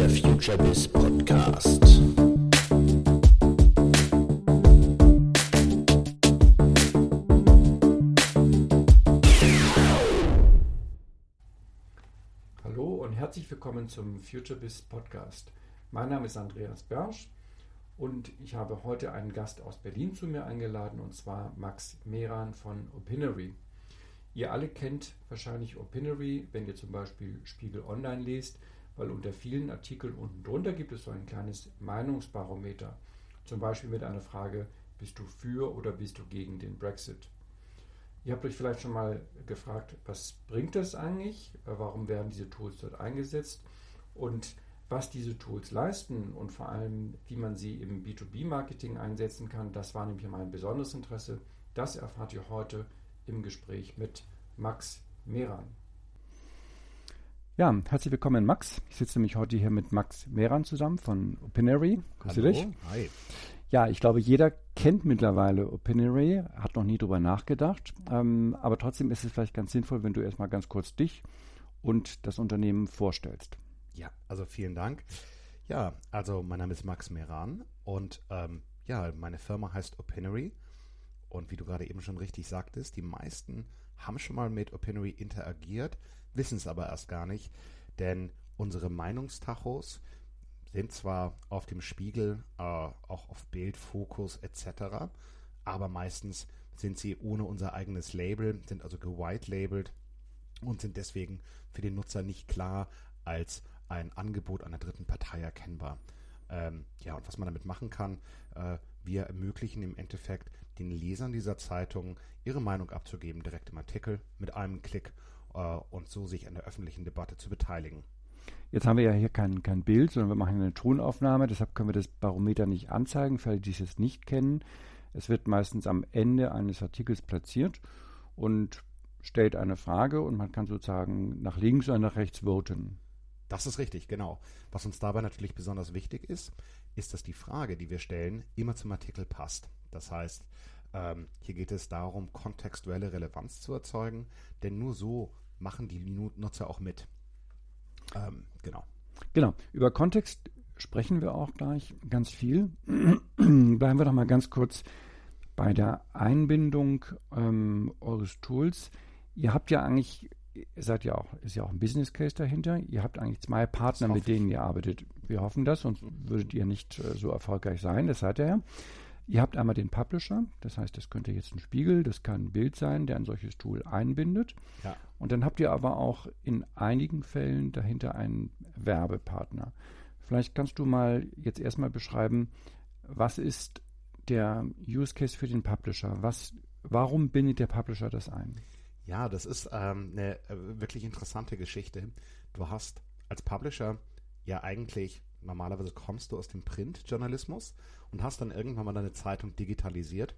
der FutureBiz Podcast. Hallo und herzlich willkommen zum FutureBiz Podcast. Mein Name ist Andreas Bersch und ich habe heute einen Gast aus Berlin zu mir eingeladen und zwar Max Meran von Opinory. Ihr alle kennt wahrscheinlich Opinory, wenn ihr zum Beispiel Spiegel Online lest, weil unter vielen Artikeln unten drunter gibt es so ein kleines Meinungsbarometer. Zum Beispiel mit einer Frage, bist du für oder bist du gegen den Brexit? Ihr habt euch vielleicht schon mal gefragt, was bringt das eigentlich? Warum werden diese Tools dort eingesetzt? Und was diese Tools leisten und vor allem, wie man sie im B2B-Marketing einsetzen kann, das war nämlich mein besonderes Interesse. Das erfahrt ihr heute im Gespräch mit Max Meran. Ja, herzlich willkommen, Max. Ich sitze nämlich heute hier mit Max Meran zusammen von Opinary. Grüße dich. Hi. Ja, ich glaube, jeder kennt mittlerweile Opinary, hat noch nie drüber nachgedacht. Ähm, aber trotzdem ist es vielleicht ganz sinnvoll, wenn du erstmal ganz kurz dich und das Unternehmen vorstellst. Ja, also vielen Dank. Ja, also mein Name ist Max Meran und ähm, ja, meine Firma heißt Opinary. Und wie du gerade eben schon richtig sagtest, die meisten haben schon mal mit Opinory interagiert, wissen es aber erst gar nicht, denn unsere Meinungstachos sind zwar auf dem Spiegel, äh, auch auf Bild, Fokus etc., aber meistens sind sie ohne unser eigenes Label, sind also gewhite-labelt und sind deswegen für den Nutzer nicht klar als ein Angebot einer dritten Partei erkennbar. Ähm, ja, und was man damit machen kann, äh, wir ermöglichen im Endeffekt den Lesern dieser Zeitung ihre Meinung abzugeben, direkt im Artikel mit einem Klick äh, und so sich an der öffentlichen Debatte zu beteiligen. Jetzt haben wir ja hier kein, kein Bild, sondern wir machen eine Tonaufnahme, deshalb können wir das Barometer nicht anzeigen, für alle, die es nicht kennen. Es wird meistens am Ende eines Artikels platziert und stellt eine Frage und man kann sozusagen nach links oder nach rechts voten. Das ist richtig, genau. Was uns dabei natürlich besonders wichtig ist, ist, dass die Frage, die wir stellen, immer zum Artikel passt. Das heißt, ähm, hier geht es darum, kontextuelle Relevanz zu erzeugen, denn nur so machen die Nutzer auch mit. Ähm, genau. Genau. Über Kontext sprechen wir auch gleich ganz viel. Bleiben wir doch mal ganz kurz bei der Einbindung ähm, eures Tools. Ihr habt ja eigentlich, ihr seid ja auch, ist ja auch ein Business Case dahinter. Ihr habt eigentlich zwei Partner, mit denen ihr arbeitet. Wir hoffen das, sonst würdet ihr nicht äh, so erfolgreich sein. Das seid ihr ja. Ihr habt einmal den Publisher, das heißt, das könnte jetzt ein Spiegel, das kann ein Bild sein, der ein solches Tool einbindet. Ja. Und dann habt ihr aber auch in einigen Fällen dahinter einen Werbepartner. Vielleicht kannst du mal jetzt erstmal beschreiben, was ist der Use Case für den Publisher? Was, warum bindet der Publisher das ein? Ja, das ist ähm, eine äh, wirklich interessante Geschichte. Du hast als Publisher ja eigentlich normalerweise kommst du aus dem Printjournalismus und hast dann irgendwann mal deine Zeitung digitalisiert.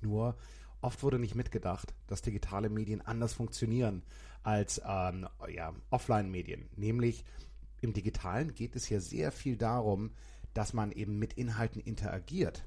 Nur oft wurde nicht mitgedacht, dass digitale Medien anders funktionieren als ähm, ja, Offline-Medien. Nämlich im Digitalen geht es ja sehr viel darum, dass man eben mit Inhalten interagiert.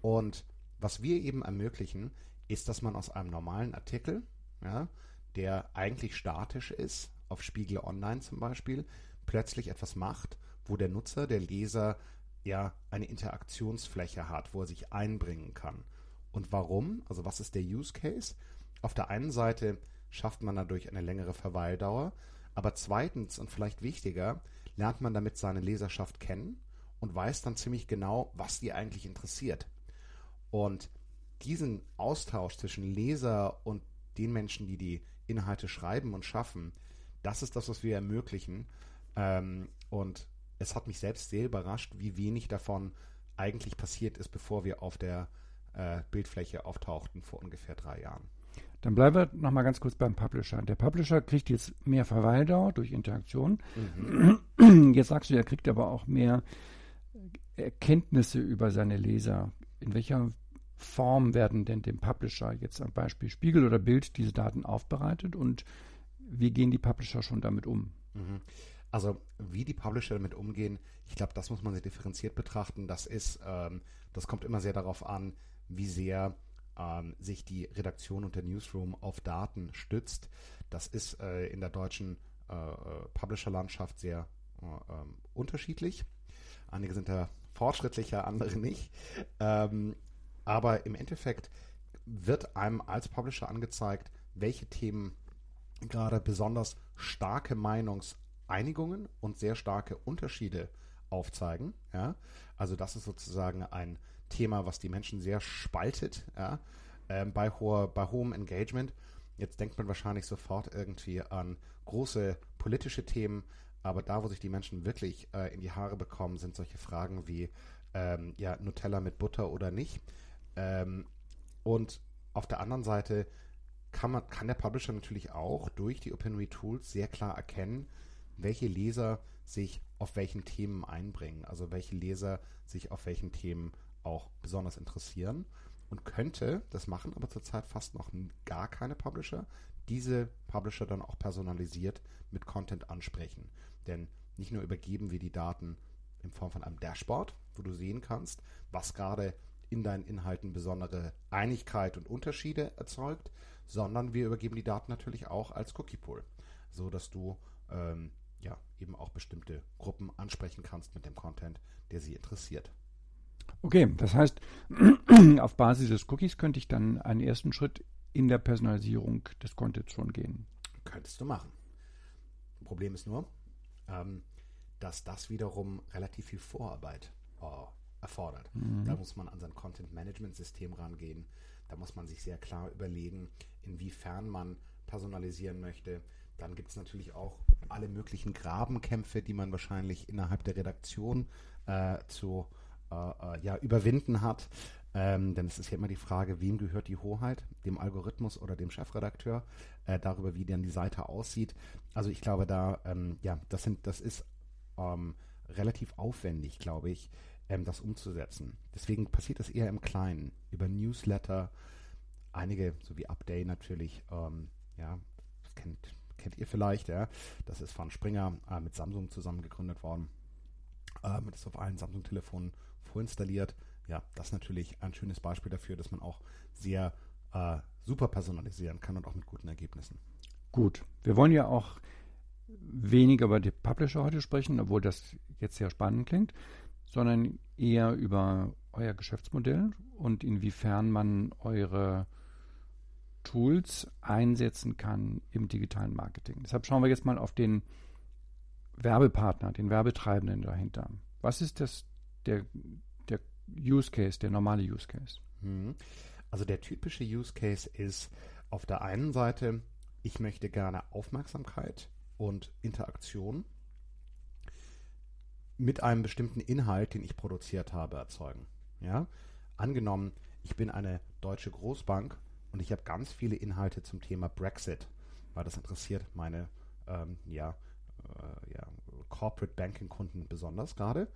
Und was wir eben ermöglichen, ist, dass man aus einem normalen Artikel, ja, der eigentlich statisch ist, auf Spiegel Online zum Beispiel, plötzlich etwas macht, wo der Nutzer, der Leser ja eine Interaktionsfläche hat, wo er sich einbringen kann. Und warum? Also was ist der Use Case? Auf der einen Seite schafft man dadurch eine längere Verweildauer, aber zweitens und vielleicht wichtiger, lernt man damit seine Leserschaft kennen und weiß dann ziemlich genau, was die eigentlich interessiert. Und diesen Austausch zwischen Leser und den Menschen, die die Inhalte schreiben und schaffen, das ist das, was wir ermöglichen. Ähm, und es hat mich selbst sehr überrascht, wie wenig davon eigentlich passiert ist, bevor wir auf der äh, Bildfläche auftauchten vor ungefähr drei Jahren. Dann bleiben wir nochmal ganz kurz beim Publisher. Der Publisher kriegt jetzt mehr Verweildauer durch Interaktion. Mhm. Jetzt sagst du, er kriegt aber auch mehr Erkenntnisse über seine Leser. In welcher Form werden denn dem Publisher jetzt am Beispiel Spiegel oder Bild diese Daten aufbereitet und wie gehen die Publisher schon damit um? Mhm. Also wie die Publisher damit umgehen, ich glaube, das muss man sehr differenziert betrachten. Das ist, ähm, das kommt immer sehr darauf an, wie sehr ähm, sich die Redaktion und der Newsroom auf Daten stützt. Das ist äh, in der deutschen äh, Publisher-Landschaft sehr ähm, unterschiedlich. Einige sind da fortschrittlicher, andere nicht. Ähm, aber im Endeffekt wird einem als Publisher angezeigt, welche Themen gerade besonders starke Meinungseinigungen und sehr starke Unterschiede aufzeigen. Ja? Also das ist sozusagen ein Thema, was die Menschen sehr spaltet ja? ähm, bei, hoher, bei hohem Engagement. Jetzt denkt man wahrscheinlich sofort irgendwie an große politische Themen, aber da, wo sich die Menschen wirklich äh, in die Haare bekommen, sind solche Fragen wie ähm, ja, Nutella mit Butter oder nicht. Ähm, und auf der anderen Seite kann, man, kann der Publisher natürlich auch durch die OpenRead Tools sehr klar erkennen, welche Leser sich auf welchen Themen einbringen, also welche Leser sich auf welchen Themen auch besonders interessieren und könnte, das machen aber zurzeit fast noch gar keine Publisher, diese Publisher dann auch personalisiert mit Content ansprechen. Denn nicht nur übergeben wir die Daten in Form von einem Dashboard, wo du sehen kannst, was gerade in deinen Inhalten besondere Einigkeit und Unterschiede erzeugt, sondern wir übergeben die Daten natürlich auch als Cookie Pool, so dass du ähm, ja eben auch bestimmte Gruppen ansprechen kannst mit dem Content, der sie interessiert. Okay, das heißt, auf Basis des Cookies könnte ich dann einen ersten Schritt in der Personalisierung des Contents schon gehen. Könntest du machen. Problem ist nur, ähm, dass das wiederum relativ viel Vorarbeit äh, erfordert. Mhm. Da muss man an sein Content-Management-System rangehen. Da muss man sich sehr klar überlegen, inwiefern man personalisieren möchte. Dann gibt es natürlich auch alle möglichen Grabenkämpfe, die man wahrscheinlich innerhalb der Redaktion äh, zu äh, äh, ja, überwinden hat. Ähm, denn es ist ja immer die Frage, wem gehört die Hoheit, dem Algorithmus oder dem Chefredakteur, äh, darüber, wie dann die Seite aussieht. Also ich glaube, da, ähm, ja, das sind, das ist ähm, relativ aufwendig, glaube ich, ähm, das umzusetzen. Deswegen passiert das eher im Kleinen, über Newsletter, einige, so wie Update natürlich, ähm, ja, kennt, kennt ihr vielleicht, ja, das ist von Springer äh, mit Samsung zusammen gegründet worden. Ähm, ist auf allen Samsung-Telefonen vorinstalliert. Ja, das ist natürlich ein schönes Beispiel dafür, dass man auch sehr äh, super personalisieren kann und auch mit guten Ergebnissen. Gut, wir wollen ja auch weniger über die Publisher heute sprechen, obwohl das jetzt sehr spannend klingt, sondern eher über euer Geschäftsmodell und inwiefern man eure Tools einsetzen kann im digitalen Marketing. Deshalb schauen wir jetzt mal auf den Werbepartner, den Werbetreibenden dahinter. Was ist das, der, der Use Case, der normale Use Case? Mhm. Also der typische Use Case ist auf der einen Seite, ich möchte gerne Aufmerksamkeit und Interaktion mit einem bestimmten Inhalt, den ich produziert habe, erzeugen. Ja? Angenommen, ich bin eine deutsche Großbank und ich habe ganz viele Inhalte zum Thema Brexit, weil das interessiert meine ähm, ja, äh, ja, Corporate Banking Kunden besonders gerade.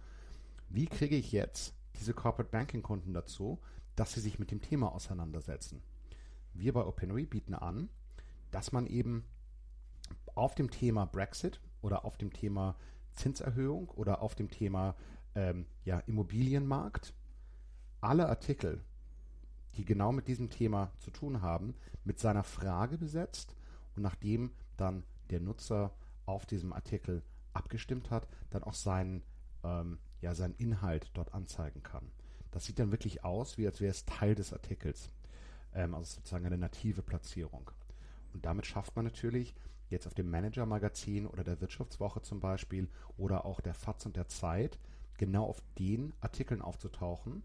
Wie kriege ich jetzt diese Corporate Banking Kunden dazu, dass sie sich mit dem Thema auseinandersetzen? Wir bei OpenRe bieten an, dass man eben auf dem Thema Brexit oder auf dem Thema Zinserhöhung oder auf dem Thema ähm, ja, Immobilienmarkt alle Artikel, die genau mit diesem Thema zu tun haben, mit seiner Frage besetzt und nachdem dann der Nutzer auf diesem Artikel abgestimmt hat, dann auch seinen, ähm, ja, seinen Inhalt dort anzeigen kann. Das sieht dann wirklich aus, wie als wäre es Teil des Artikels. Ähm, also sozusagen eine native Platzierung. Und damit schafft man natürlich jetzt auf dem Manager-Magazin oder der Wirtschaftswoche zum Beispiel oder auch der FAZ und der Zeit genau auf den Artikeln aufzutauchen,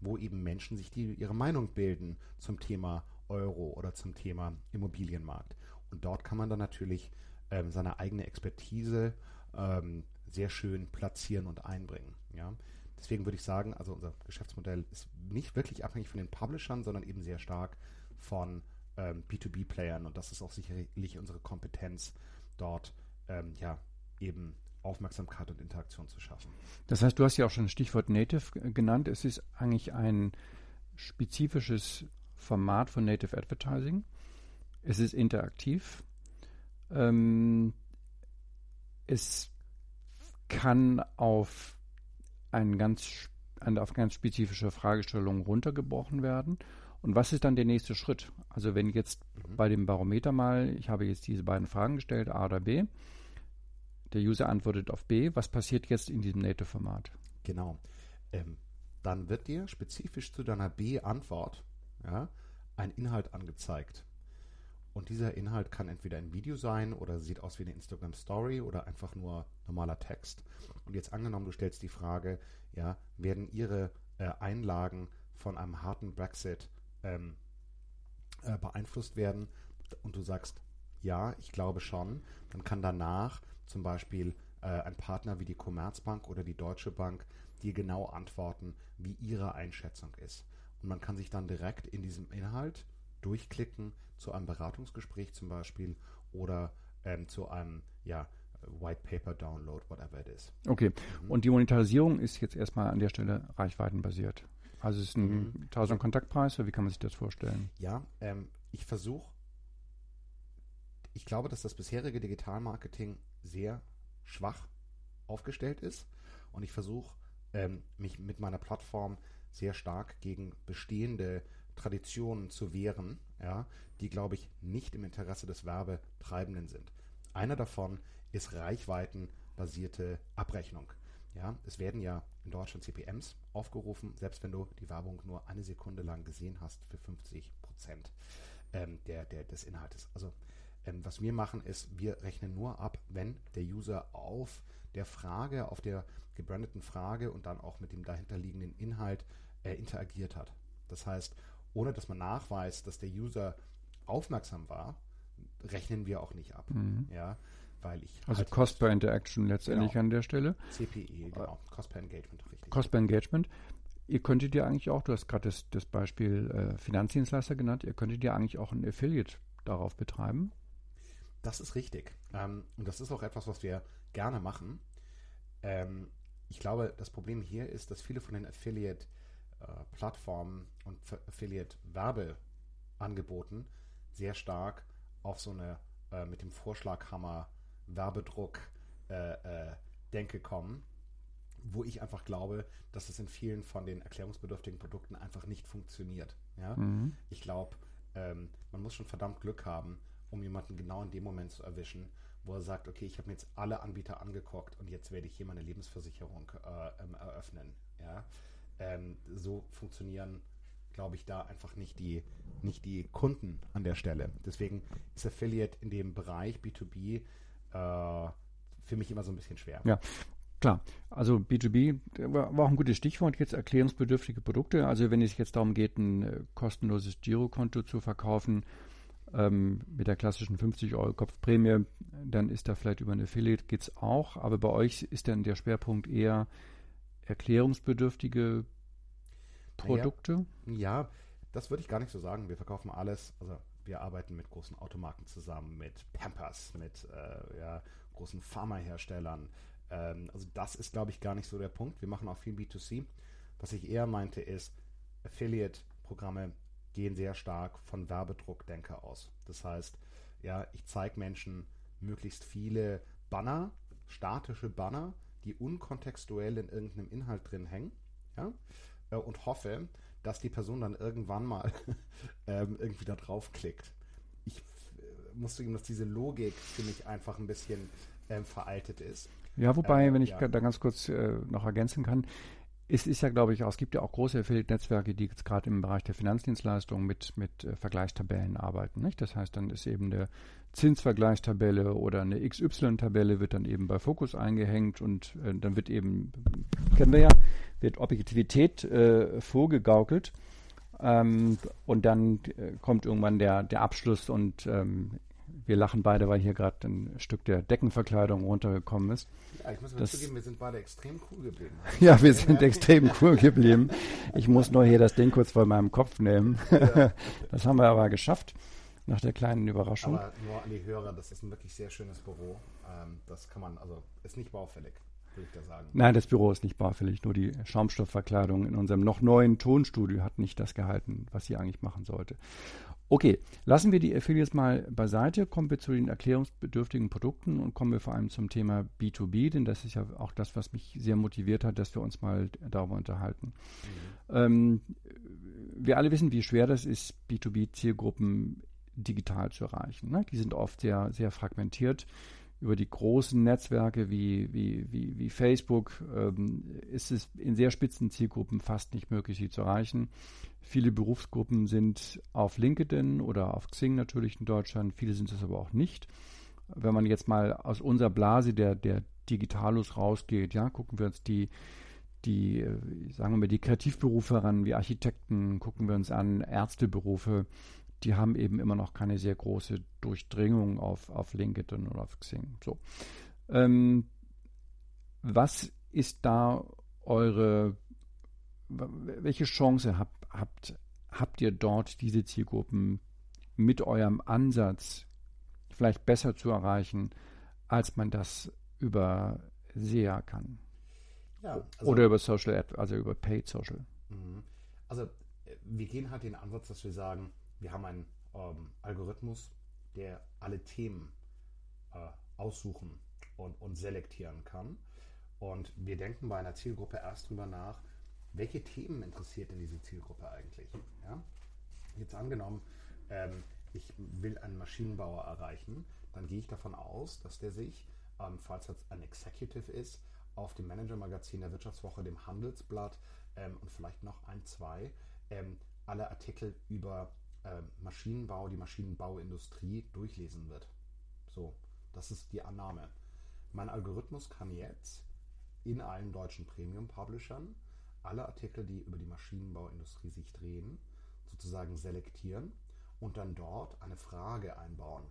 wo eben Menschen sich die, ihre Meinung bilden zum Thema Euro oder zum Thema Immobilienmarkt. Und dort kann man dann natürlich ähm, seine eigene Expertise ähm, sehr schön platzieren und einbringen. Ja? Deswegen würde ich sagen, also unser Geschäftsmodell ist nicht wirklich abhängig von den Publishern, sondern eben sehr stark von ähm, B2B-Playern und das ist auch sicherlich unsere Kompetenz, dort ähm, ja eben Aufmerksamkeit und Interaktion zu schaffen. Das heißt, du hast ja auch schon das Stichwort Native genannt. Es ist eigentlich ein spezifisches Format von Native Advertising. Es ist interaktiv. Ähm, es kann auf, einen ganz, auf ganz spezifische Fragestellungen runtergebrochen werden. Und was ist dann der nächste Schritt? Also wenn jetzt mhm. bei dem Barometer mal, ich habe jetzt diese beiden Fragen gestellt, A oder B, der User antwortet auf B. Was passiert jetzt in diesem Native-Format? Genau. Ähm, dann wird dir spezifisch zu deiner B-Antwort ja, ein Inhalt angezeigt. Und dieser Inhalt kann entweder ein Video sein oder sieht aus wie eine Instagram Story oder einfach nur normaler Text. Und jetzt angenommen, du stellst die Frage, ja, werden Ihre äh, Einlagen von einem harten Brexit ähm, äh, beeinflusst werden? Und du sagst, ja, ich glaube schon. Dann kann danach zum Beispiel äh, ein Partner wie die Commerzbank oder die Deutsche Bank dir genau antworten, wie ihre Einschätzung ist. Und man kann sich dann direkt in diesem Inhalt durchklicken zu einem Beratungsgespräch zum Beispiel oder ähm, zu einem ja, White Paper Download, whatever it is. Okay, mhm. und die Monetarisierung ist jetzt erstmal an der Stelle reichweitenbasiert. Also es ist ein mhm. 1000 Kontaktpreis, oder wie kann man sich das vorstellen? Ja, ähm, ich versuche, ich glaube, dass das bisherige Digitalmarketing sehr schwach aufgestellt ist und ich versuche, ähm, mich mit meiner Plattform sehr stark gegen bestehende Traditionen zu wehren, ja, die, glaube ich, nicht im Interesse des Werbetreibenden sind. Einer davon ist reichweitenbasierte Abrechnung. Ja, es werden ja in Deutschland CPMs aufgerufen, selbst wenn du die Werbung nur eine Sekunde lang gesehen hast, für 50 Prozent ähm, der, der, des Inhaltes. Also ähm, was wir machen ist, wir rechnen nur ab, wenn der User auf der Frage, auf der gebrandeten Frage und dann auch mit dem dahinterliegenden Inhalt äh, interagiert hat. Das heißt, ohne dass man nachweist, dass der User aufmerksam war, rechnen wir auch nicht ab. Mhm. Ja, weil ich also halt Cost per Interaction letztendlich genau. an der Stelle. CPE, genau. Cost per Engagement, richtig. Cost per Engagement. Ihr könntet ja eigentlich auch, du hast gerade das, das, Beispiel äh, Finanzdienstleister genannt, ihr könntet ja eigentlich auch ein Affiliate darauf betreiben. Das ist richtig. Ähm, und das ist auch etwas, was wir gerne machen. Ähm, ich glaube, das Problem hier ist, dass viele von den Affiliate äh, und Affiliate-Werbeangeboten sehr stark auf so eine äh, mit dem Vorschlaghammer Werbedruck äh, äh, Denke kommen, wo ich einfach glaube, dass es in vielen von den erklärungsbedürftigen Produkten einfach nicht funktioniert. Ja? Mhm. Ich glaube, ähm, man muss schon verdammt Glück haben, um jemanden genau in dem Moment zu erwischen, wo er sagt, okay, ich habe mir jetzt alle Anbieter angeguckt und jetzt werde ich hier meine Lebensversicherung äh, ähm, eröffnen. Ja? ähm, so funktionieren, glaube ich, da einfach nicht die, nicht die Kunden an der Stelle. Deswegen ist Affiliate in dem Bereich B2B äh, für mich immer so ein bisschen schwer. Ja, Klar, also B2B war auch ein gutes Stichwort, jetzt erklärungsbedürftige Produkte. Also wenn es jetzt darum geht, ein äh, kostenloses Girokonto zu verkaufen ähm, mit der klassischen 50 Euro Kopfprämie, dann ist da vielleicht über ein Affiliate geht es auch. Aber bei euch ist dann der Schwerpunkt eher erklärungsbedürftige Produkte? Ja, ja, das würde ich gar nicht so sagen. Wir verkaufen alles. Also wir arbeiten mit großen Automarken zusammen, mit Pampers, mit äh, ja, großen Pharmaherstellern. Ähm, also das ist, glaube ich, gar nicht so der Punkt. Wir machen auch viel B2C. Was ich eher meinte, ist, Affiliate-Programme gehen sehr stark von Werbedruckdenker aus. Das heißt, ja, ich zeige Menschen möglichst viele Banner, statische Banner, die unkontextuell in irgendeinem Inhalt drin hängen, ja, äh, und hoffe, dass die Person dann irgendwann mal ähm, irgendwie da draufklickt. Ich äh, muss zugeben, dass diese Logik für mich einfach ein bisschen ähm, veraltet ist. Ja, wobei, äh, wenn ich ja. da ganz kurz äh, noch ergänzen kann, es ist ja, glaube ich, auch, es gibt ja auch große Affiliate-Netzwerke, die jetzt gerade im Bereich der Finanzdienstleistungen mit, mit äh, Vergleichstabellen arbeiten. Nicht? Das heißt, dann ist eben eine Zinsvergleichstabelle oder eine XY-Tabelle wird dann eben bei Fokus eingehängt und äh, dann wird eben, kennen wir ja, wird Objektivität äh, vorgegaukelt. Ähm, und dann äh, kommt irgendwann der, der Abschluss und ähm, wir lachen beide, weil hier gerade ein Stück der Deckenverkleidung runtergekommen ist. Ja, ich muss mal zugeben, wir sind beide extrem cool geblieben. ja, wir sind extrem cool geblieben. Ich muss nur hier das Ding kurz vor meinem Kopf nehmen. Ja. das haben wir aber geschafft, nach der kleinen Überraschung. Aber nur an die Hörer, das ist ein wirklich sehr schönes Büro. Ähm, das kann man, also ist nicht baufällig würde ich da sagen. Nein, das Büro ist nicht baufällig. Nur die Schaumstoffverkleidung in unserem noch neuen Tonstudio hat nicht das gehalten, was sie eigentlich machen sollte. Okay, lassen wir die Affiliates mal beiseite, kommen wir zu den erklärungsbedürftigen Produkten und kommen wir vor allem zum Thema B2B, denn das ist ja auch das, was mich sehr motiviert hat, dass wir uns mal darüber unterhalten. Mhm. Ähm, wir alle wissen, wie schwer das ist, B2B-Zielgruppen digital zu erreichen. Ne? Die sind oft sehr, sehr fragmentiert. Über die großen Netzwerke wie, wie, wie, wie Facebook ähm, ist es in sehr spitzen Zielgruppen fast nicht möglich, sie zu erreichen. Viele Berufsgruppen sind auf LinkedIn oder auf Xing natürlich in Deutschland, viele sind es aber auch nicht. Wenn man jetzt mal aus unserer Blase der, der Digitalos rausgeht, ja, gucken wir uns die, die, äh, sagen wir mal, die Kreativberufe heran, wie Architekten, gucken wir uns an, Ärzteberufe, die haben eben immer noch keine sehr große Durchdringung auf, auf LinkedIn oder auf Xing. So. Ähm, was ist da eure, welche Chance habt, habt, habt ihr dort, diese Zielgruppen mit eurem Ansatz vielleicht besser zu erreichen, als man das über SEA kann? Ja, also, Oder über Social, also über Paid Social. Mhm. Also äh, wir gehen halt den Ansatz, dass wir sagen, wir haben einen ähm, Algorithmus, der alle Themen äh, aussuchen und, und selektieren kann. Und wir denken bei einer Zielgruppe erst drüber nach, welche Themen interessiert denn diese Zielgruppe eigentlich? Ja? Jetzt angenommen, ähm, ich will einen Maschinenbauer erreichen, dann gehe ich davon aus, dass der sich, ähm, falls das ein Executive ist, auf dem Manager-Magazin der Wirtschaftswoche, dem Handelsblatt ähm, und vielleicht noch ein, zwei, ähm, alle Artikel über äh, Maschinenbau, die Maschinenbauindustrie durchlesen wird. So, das ist die Annahme. Mein Algorithmus kann jetzt in allen deutschen Premium-Publishern alle Artikel, die über die Maschinenbauindustrie sich drehen, sozusagen selektieren und dann dort eine Frage einbauen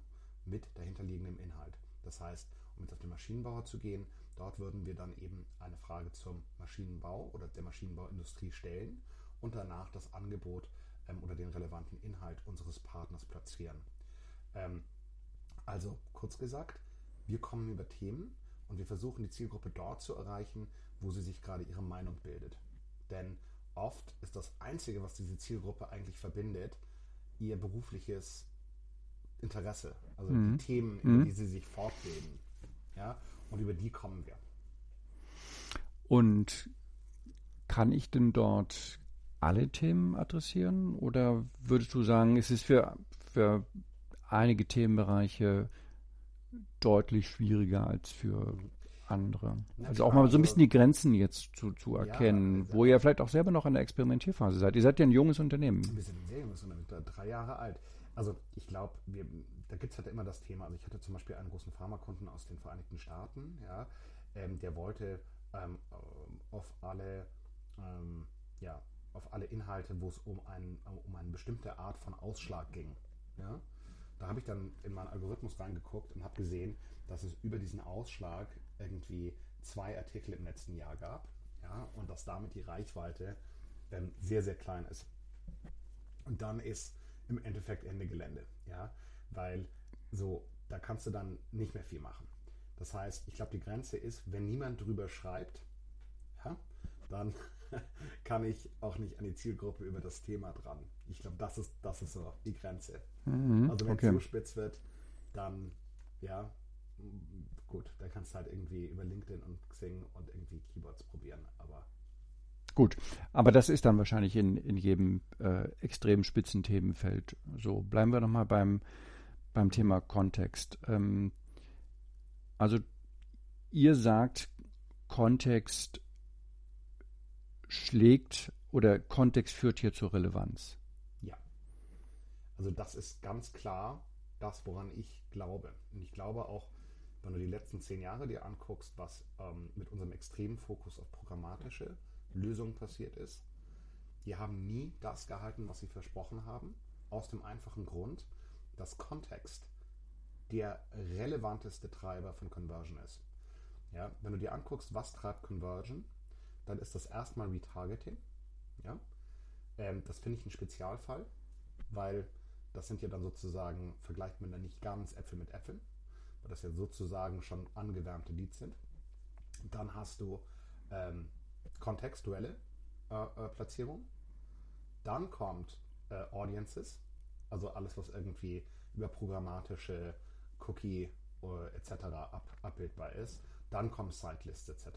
mit dahinterliegendem Inhalt. Das heißt, um jetzt auf den Maschinenbauer zu gehen, dort würden wir dann eben eine Frage zum Maschinenbau oder der Maschinenbauindustrie stellen und danach das Angebot ähm, oder den relevanten Inhalt unseres Partners platzieren. Ähm, also kurz gesagt, wir kommen über Themen und wir versuchen die Zielgruppe dort zu erreichen, wo sie sich gerade ihre Meinung bildet. Denn oft ist das Einzige, was diese Zielgruppe eigentlich verbindet, ihr berufliches Interesse, also mhm. die Themen, über mhm. die sie sich fortbilden. Ja, und über die kommen wir. Und kann ich denn dort alle Themen adressieren? Oder würdest du sagen, es ist für, für einige Themenbereiche deutlich schwieriger als für andere? also auch mal so ein bisschen die Grenzen jetzt zu, zu erkennen, ja, wo ihr vielleicht auch selber noch in der Experimentierphase seid. Ihr seid ja ein junges Unternehmen. Wir sind ein sehr junges Unternehmen, drei Jahre alt. Also ich glaube, da gibt es halt immer das Thema. Also ich hatte zum Beispiel einen großen Pharmakunden aus den Vereinigten Staaten, ja, ähm, der wollte ähm, auf alle ähm, ja, auf alle Inhalte, wo es um, ein, um eine bestimmte Art von Ausschlag ging. Ja? Da habe ich dann in meinen Algorithmus reingeguckt und habe gesehen, dass es über diesen Ausschlag irgendwie zwei Artikel im letzten Jahr gab ja? und dass damit die Reichweite ähm, sehr, sehr klein ist. Und dann ist im Endeffekt Ende Gelände, ja, weil so, da kannst du dann nicht mehr viel machen. Das heißt, ich glaube, die Grenze ist, wenn niemand drüber schreibt, ja, dann kann ich auch nicht an die Zielgruppe über das Thema dran. Ich glaube, das ist, das ist so die Grenze. Mhm, also wenn okay. es zu spitz wird, dann ja, gut, dann kannst du halt irgendwie über LinkedIn und Xing und irgendwie Keyboards probieren, aber Gut, aber das ist dann wahrscheinlich in, in jedem äh, extrem spitzen Themenfeld so. Bleiben wir nochmal beim, beim Thema Kontext. Ähm, also ihr sagt, Kontext schlägt oder Kontext führt hier zur Relevanz. Ja. Also das ist ganz klar das, woran ich glaube. Und ich glaube auch, wenn du die letzten zehn Jahre dir anguckst, was ähm, mit unserem extremen Fokus auf programmatische Lösungen passiert ist, die haben nie das gehalten, was sie versprochen haben, aus dem einfachen Grund, dass Kontext der relevanteste Treiber von Conversion ist. Ja, wenn du dir anguckst, was treibt Conversion, dann ist das erstmal Retargeting. Ja? Ähm, das finde ich ein Spezialfall, weil das sind ja dann sozusagen, vergleicht man dann nicht ganz Äpfel mit Äpfeln, weil das ja sozusagen schon angewärmte Leads sind. Dann hast du ähm, kontextuelle äh, äh, Platzierung. Dann kommt äh, Audiences, also alles, was irgendwie über programmatische Cookie äh, etc. Ab, abbildbar ist. Dann kommen Sitelists etc.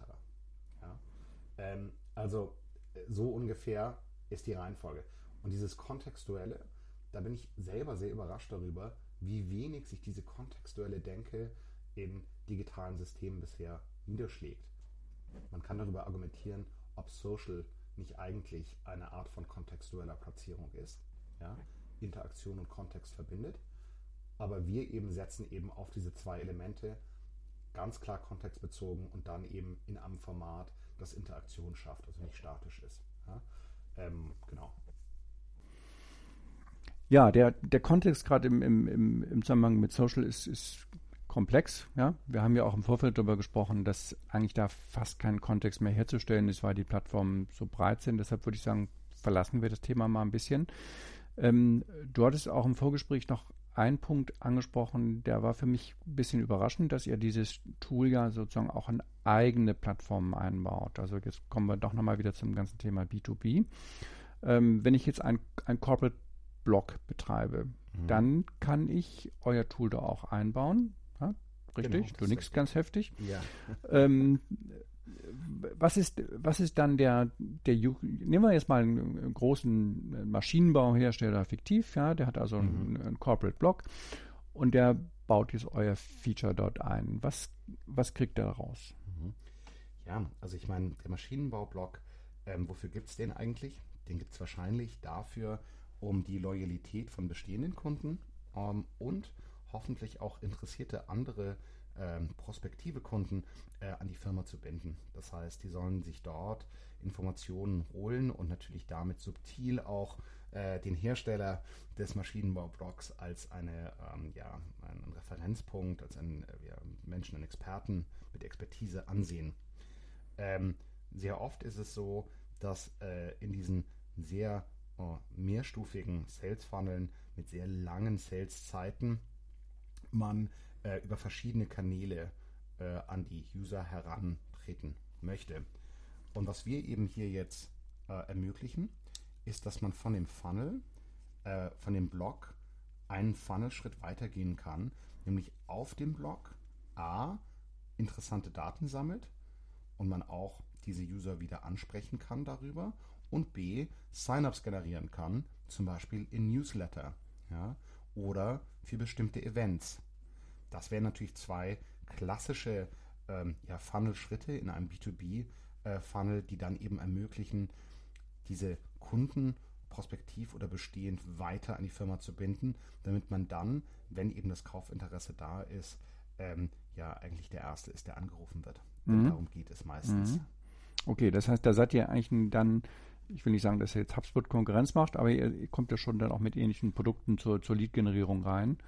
Ähm, also so ungefähr ist die Reihenfolge. Und dieses Kontextuelle, da bin ich selber sehr überrascht darüber, wie wenig sich diese kontextuelle Denke in digitalen Systemen bisher niederschlägt. Man kann darüber argumentieren, ob Social nicht eigentlich eine Art von kontextueller Platzierung ist, ja? Interaktion und Kontext verbindet. Aber wir eben setzen eben auf diese zwei Elemente ganz klar kontextbezogen und dann eben in einem Format, das Interaktion schafft, also nicht statisch ist. Ja? Ähm, genau. Ja, der, der Kontext gerade im, im, im, im Zusammenhang mit Social ist, ist komplex. Ja? Wir haben ja auch im Vorfeld darüber gesprochen, dass eigentlich da fast kein Kontext mehr herzustellen ist, weil die Plattformen so breit sind. Deshalb würde ich sagen, verlassen wir das Thema mal ein bisschen. Ähm, du hattest auch im Vorgespräch noch einen Punkt angesprochen, der war für mich ein bisschen überraschend, dass ihr dieses Tool ja sozusagen auch in eigene Plattformen einbaut. Also jetzt kommen wir doch nochmal wieder zum ganzen Thema B2B. Ähm, wenn ich jetzt ein, ein Corporate Blog betreibe, mhm. dann kann ich euer Tool da auch einbauen. Ja, richtig? Genau, du nix ganz heftig. Ja. Ähm, was ist, was ist dann der, der, nehmen wir jetzt mal einen großen Maschinenbauhersteller fiktiv, ja, der hat also mhm. einen, einen Corporate Block und der baut jetzt euer Feature dort ein. Was, was kriegt er daraus? Mhm. Ja, also ich meine, der Maschinenbaublock, ähm, wofür gibt es den eigentlich? Den gibt es wahrscheinlich dafür, um die Loyalität von bestehenden Kunden ähm, und hoffentlich auch interessierte andere ähm, prospektive Kunden äh, an die Firma zu binden. Das heißt, die sollen sich dort Informationen holen und natürlich damit subtil auch äh, den Hersteller des Maschinenbaublocks als eine, ähm, ja, einen Referenzpunkt, als einen äh, ja, Menschen, einen Experten mit Expertise ansehen. Ähm, sehr oft ist es so, dass äh, in diesen sehr oh, mehrstufigen Sales-Funneln mit sehr langen Sales-Zeiten man äh, über verschiedene Kanäle äh, an die User herantreten möchte. Und was wir eben hier jetzt äh, ermöglichen, ist, dass man von dem Funnel, äh, von dem Blog einen Funnel-Schritt weitergehen kann, nämlich auf dem Blog A interessante Daten sammelt und man auch diese User wieder ansprechen kann darüber und B Sign-ups generieren kann, zum Beispiel in Newsletter ja, oder für bestimmte Events. Das wären natürlich zwei klassische ähm, ja, Funnel-Schritte in einem B2B-Funnel, äh, die dann eben ermöglichen, diese Kunden prospektiv oder bestehend weiter an die Firma zu binden, damit man dann, wenn eben das Kaufinteresse da ist, ähm, ja eigentlich der Erste ist, der angerufen wird. Mhm. darum geht es meistens. Mhm. Okay, das heißt, da seid ihr eigentlich dann, ich will nicht sagen, dass ihr jetzt HubSpot Konkurrenz macht, aber ihr, ihr kommt ja schon dann auch mit ähnlichen Produkten zur, zur Lead-Generierung rein.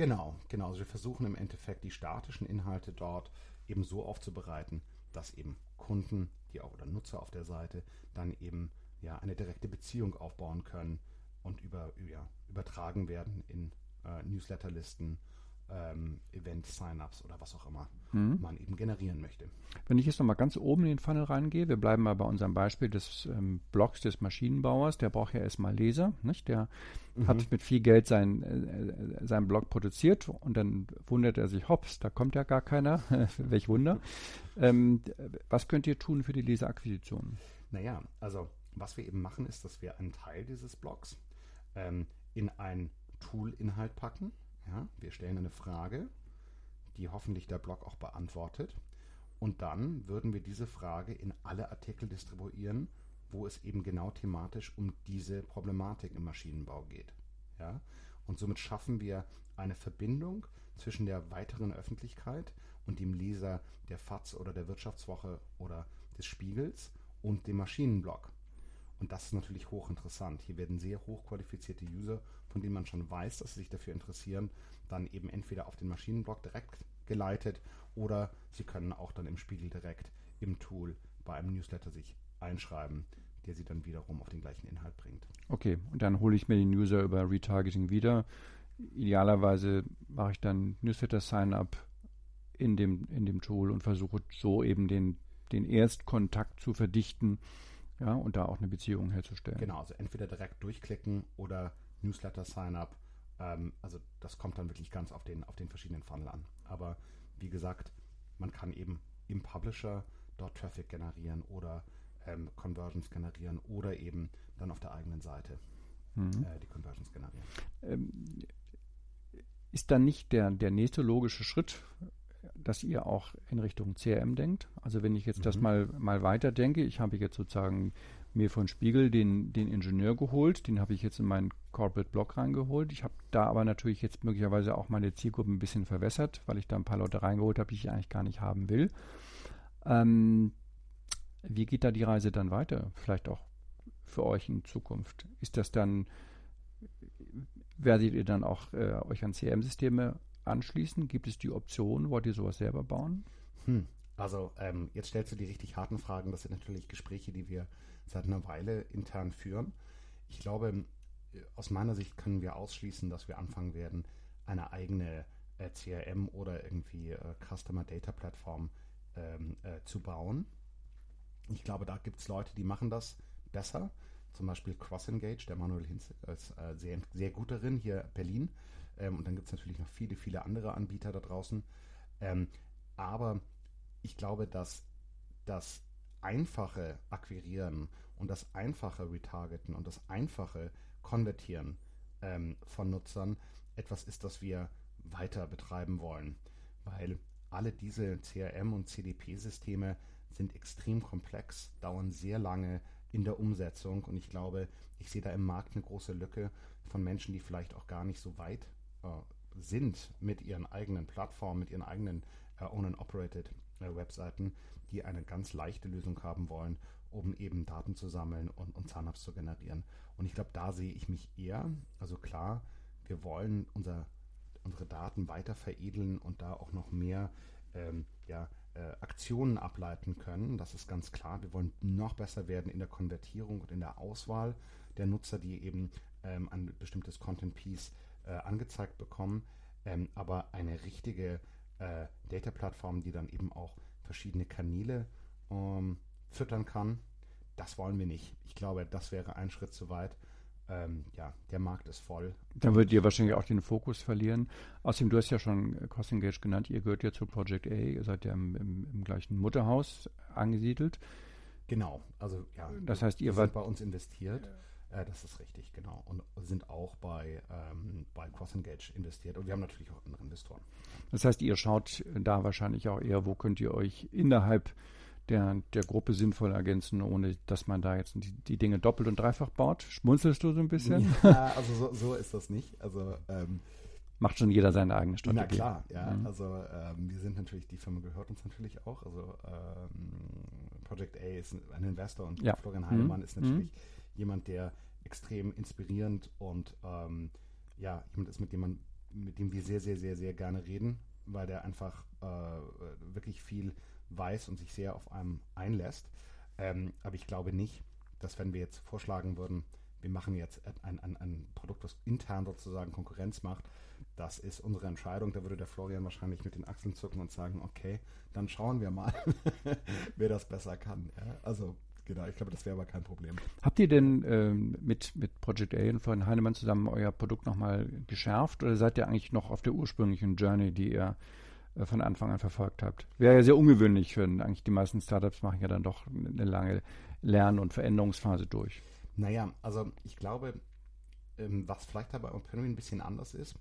Genau, genau. Also wir versuchen im Endeffekt die statischen Inhalte dort eben so aufzubereiten, dass eben Kunden, die auch oder Nutzer auf der Seite dann eben ja eine direkte Beziehung aufbauen können und über, ja, übertragen werden in äh, Newsletterlisten, ähm, Event-Sign-ups oder was auch immer mhm. man eben generieren möchte. Wenn ich jetzt nochmal ganz oben in den Funnel reingehe, wir bleiben mal bei unserem Beispiel des ähm, Blogs des Maschinenbauers, der braucht ja erstmal Leser, nicht? der mhm. hat mit viel Geld sein, äh, seinen Blog produziert und dann wundert er sich, hops, da kommt ja gar keiner, welch Wunder. ähm, was könnt ihr tun für die Leserakquisition? Naja, also was wir eben machen, ist, dass wir einen Teil dieses Blogs ähm, in ein Tool-Inhalt packen, ja, wir stellen eine Frage, die hoffentlich der Blog auch beantwortet. Und dann würden wir diese Frage in alle Artikel distribuieren, wo es eben genau thematisch um diese Problematik im Maschinenbau geht. Ja? Und somit schaffen wir eine Verbindung zwischen der weiteren Öffentlichkeit und dem Leser der FAZ oder der Wirtschaftswoche oder des Spiegels und dem Maschinenblog. Und das ist natürlich hochinteressant. Hier werden sehr hochqualifizierte User, von denen man schon weiß, dass sie sich dafür interessieren, dann eben entweder auf den Maschinenblock direkt geleitet oder sie können auch dann im Spiegel direkt im Tool bei einem Newsletter sich einschreiben, der sie dann wiederum auf den gleichen Inhalt bringt. Okay, und dann hole ich mir den User über Retargeting wieder. Idealerweise mache ich dann Newsletter-Sign-up in dem, in dem Tool und versuche so eben den, den Erstkontakt zu verdichten ja, und da auch eine Beziehung herzustellen. Genau, also entweder direkt durchklicken oder Newsletter-Sign-up. Ähm, also das kommt dann wirklich ganz auf den, auf den verschiedenen Funnel an. Aber wie gesagt, man kann eben im Publisher dort Traffic generieren oder ähm, Conversions generieren oder eben dann auf der eigenen Seite mhm. äh, die Conversions generieren. Ähm, ist dann nicht der, der nächste logische Schritt, dass ihr auch in Richtung CRM denkt. Also wenn ich jetzt mhm. das mal, mal weiter denke, ich habe jetzt sozusagen mir von Spiegel den, den Ingenieur geholt, den habe ich jetzt in meinen Corporate Blog reingeholt. Ich habe da aber natürlich jetzt möglicherweise auch meine Zielgruppe ein bisschen verwässert, weil ich da ein paar Leute reingeholt habe, die ich eigentlich gar nicht haben will. Ähm, wie geht da die Reise dann weiter? Vielleicht auch für euch in Zukunft. Ist das dann, werdet ihr dann auch äh, euch an CRM-Systeme anschließen? Gibt es die Option, wollt ihr sowas selber bauen? Hm. Also ähm, jetzt stellst du die richtig harten Fragen. Das sind natürlich Gespräche, die wir seit einer Weile intern führen. Ich glaube, aus meiner Sicht können wir ausschließen, dass wir anfangen werden, eine eigene äh, CRM oder irgendwie äh, Customer Data Plattform ähm, äh, zu bauen. Ich glaube, da gibt es Leute, die machen das besser. Zum Beispiel CrossEngage, der Manuel Hinz ist äh, sehr, sehr gut darin, hier Berlin. Ähm, und dann gibt es natürlich noch viele, viele andere Anbieter da draußen. Ähm, aber ich glaube, dass das einfache Akquirieren und das einfache Retargeten und das einfache Konvertieren ähm, von Nutzern etwas ist, das wir weiter betreiben wollen. Weil alle diese CRM- und CDP-Systeme sind extrem komplex, dauern sehr lange in der Umsetzung und ich glaube, ich sehe da im Markt eine große Lücke von Menschen, die vielleicht auch gar nicht so weit sind mit ihren eigenen Plattformen, mit ihren eigenen äh, Own and Operated äh, Webseiten, die eine ganz leichte Lösung haben wollen, um eben Daten zu sammeln und, und Zahnarzt zu generieren. Und ich glaube, da sehe ich mich eher, also klar, wir wollen unser, unsere Daten weiter veredeln und da auch noch mehr ähm, ja, äh, Aktionen ableiten können. Das ist ganz klar. Wir wollen noch besser werden in der Konvertierung und in der Auswahl der Nutzer, die eben ähm, ein bestimmtes Content Piece äh, angezeigt bekommen. Ähm, aber eine richtige äh, Data-Plattform, die dann eben auch verschiedene Kanäle ähm, füttern kann, das wollen wir nicht. Ich glaube, das wäre ein Schritt zu weit. Ähm, ja, der Markt ist voll. Dann würdet ihr wahrscheinlich auch den Fokus verlieren. Außerdem, du hast ja schon Cost Engage genannt, ihr gehört ja zu Project A, ihr seid ja im, im, im gleichen Mutterhaus angesiedelt. Genau, also ja. Das heißt, ihr wart bei uns investiert. Äh, das ist richtig, genau. Und sind auch bei, ähm, bei CrossEngage investiert. Und wir haben natürlich auch andere Investoren. Das heißt, ihr schaut da wahrscheinlich auch eher, wo könnt ihr euch innerhalb der, der Gruppe sinnvoll ergänzen, ohne dass man da jetzt die, die Dinge doppelt und dreifach baut. Schmunzelst du so ein bisschen? Ja, also so, so ist das nicht. Also ähm, macht schon jeder seine eigene Strategie. Na klar, ja. Mhm. Also ähm, wir sind natürlich, die Firma gehört uns natürlich auch. Also ähm, Project A ist ein Investor und ja. Florian Heinemann mhm. ist natürlich mhm jemand, der extrem inspirierend und ähm, ja, jemand ist, mit dem man, mit dem wir sehr, sehr, sehr, sehr gerne reden, weil der einfach äh, wirklich viel weiß und sich sehr auf einem einlässt. Ähm, aber ich glaube nicht, dass wenn wir jetzt vorschlagen würden, wir machen jetzt ein, ein, ein Produkt, das intern sozusagen Konkurrenz macht, das ist unsere Entscheidung. Da würde der Florian wahrscheinlich mit den Achseln zucken und sagen, okay, dann schauen wir mal, wer das besser kann. Ja? Also Genau, ich glaube, das wäre aber kein Problem. Habt ihr denn ähm, mit, mit Project A und von Heinemann zusammen euer Produkt nochmal geschärft oder seid ihr eigentlich noch auf der ursprünglichen Journey, die ihr äh, von Anfang an verfolgt habt? Wäre ja sehr ungewöhnlich für eigentlich die meisten Startups machen ja dann doch eine lange Lern- und Veränderungsphase durch. Naja, also ich glaube, ähm, was vielleicht dabei OpenRay ein bisschen anders ist,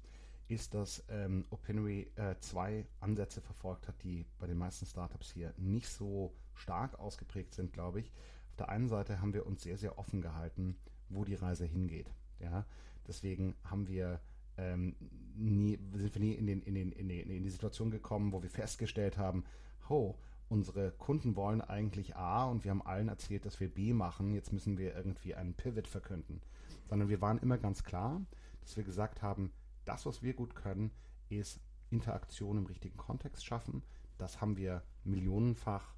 ist, dass ähm, OpenRay äh, zwei Ansätze verfolgt hat, die bei den meisten Startups hier nicht so stark ausgeprägt sind, glaube ich der einen Seite haben wir uns sehr, sehr offen gehalten, wo die Reise hingeht. Ja? Deswegen haben wir ähm, nie, sind wir nie in, den, in, den, in, den, in die Situation gekommen, wo wir festgestellt haben, ho, unsere Kunden wollen eigentlich A und wir haben allen erzählt, dass wir B machen, jetzt müssen wir irgendwie einen Pivot verkünden. Sondern wir waren immer ganz klar, dass wir gesagt haben, das, was wir gut können, ist Interaktion im richtigen Kontext schaffen. Das haben wir millionenfach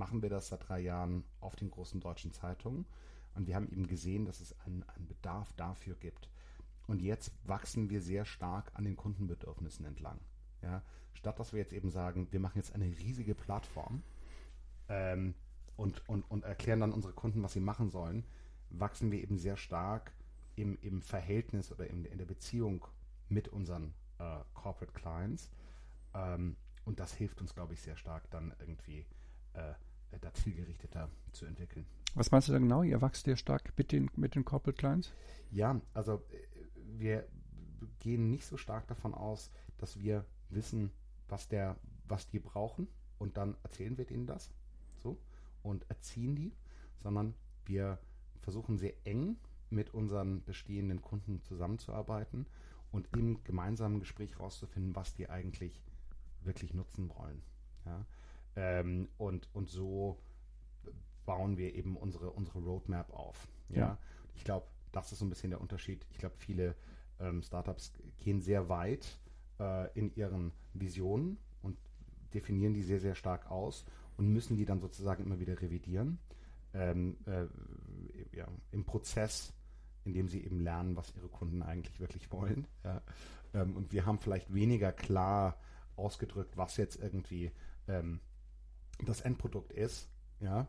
machen wir das seit drei Jahren auf den großen deutschen Zeitungen. Und wir haben eben gesehen, dass es einen, einen Bedarf dafür gibt. Und jetzt wachsen wir sehr stark an den Kundenbedürfnissen entlang. Ja? Statt dass wir jetzt eben sagen, wir machen jetzt eine riesige Plattform ähm, und, und, und erklären dann unsere Kunden, was sie machen sollen, wachsen wir eben sehr stark im, im Verhältnis oder in, in der Beziehung mit unseren äh, Corporate Clients. Ähm, und das hilft uns, glaube ich, sehr stark dann irgendwie äh, da zielgerichteter zu entwickeln. Was meinst du da genau? Ihr wächst sehr stark mit den, mit den Corporate Clients? Ja, also äh, wir gehen nicht so stark davon aus, dass wir wissen, was der, was die brauchen und dann erzählen wir denen das so und erziehen die, sondern wir versuchen sehr eng mit unseren bestehenden Kunden zusammenzuarbeiten und im gemeinsamen Gespräch herauszufinden, was die eigentlich wirklich nutzen wollen. Ja? Ähm, und, und so bauen wir eben unsere, unsere Roadmap auf. Ja? ja. Ich glaube, das ist so ein bisschen der Unterschied. Ich glaube, viele ähm, Startups gehen sehr weit äh, in ihren Visionen und definieren die sehr, sehr stark aus und müssen die dann sozusagen immer wieder revidieren. Ähm, äh, ja, Im Prozess, in dem sie eben lernen, was ihre Kunden eigentlich wirklich wollen. Ja. Ähm, und wir haben vielleicht weniger klar ausgedrückt, was jetzt irgendwie ähm, das Endprodukt ist, ja,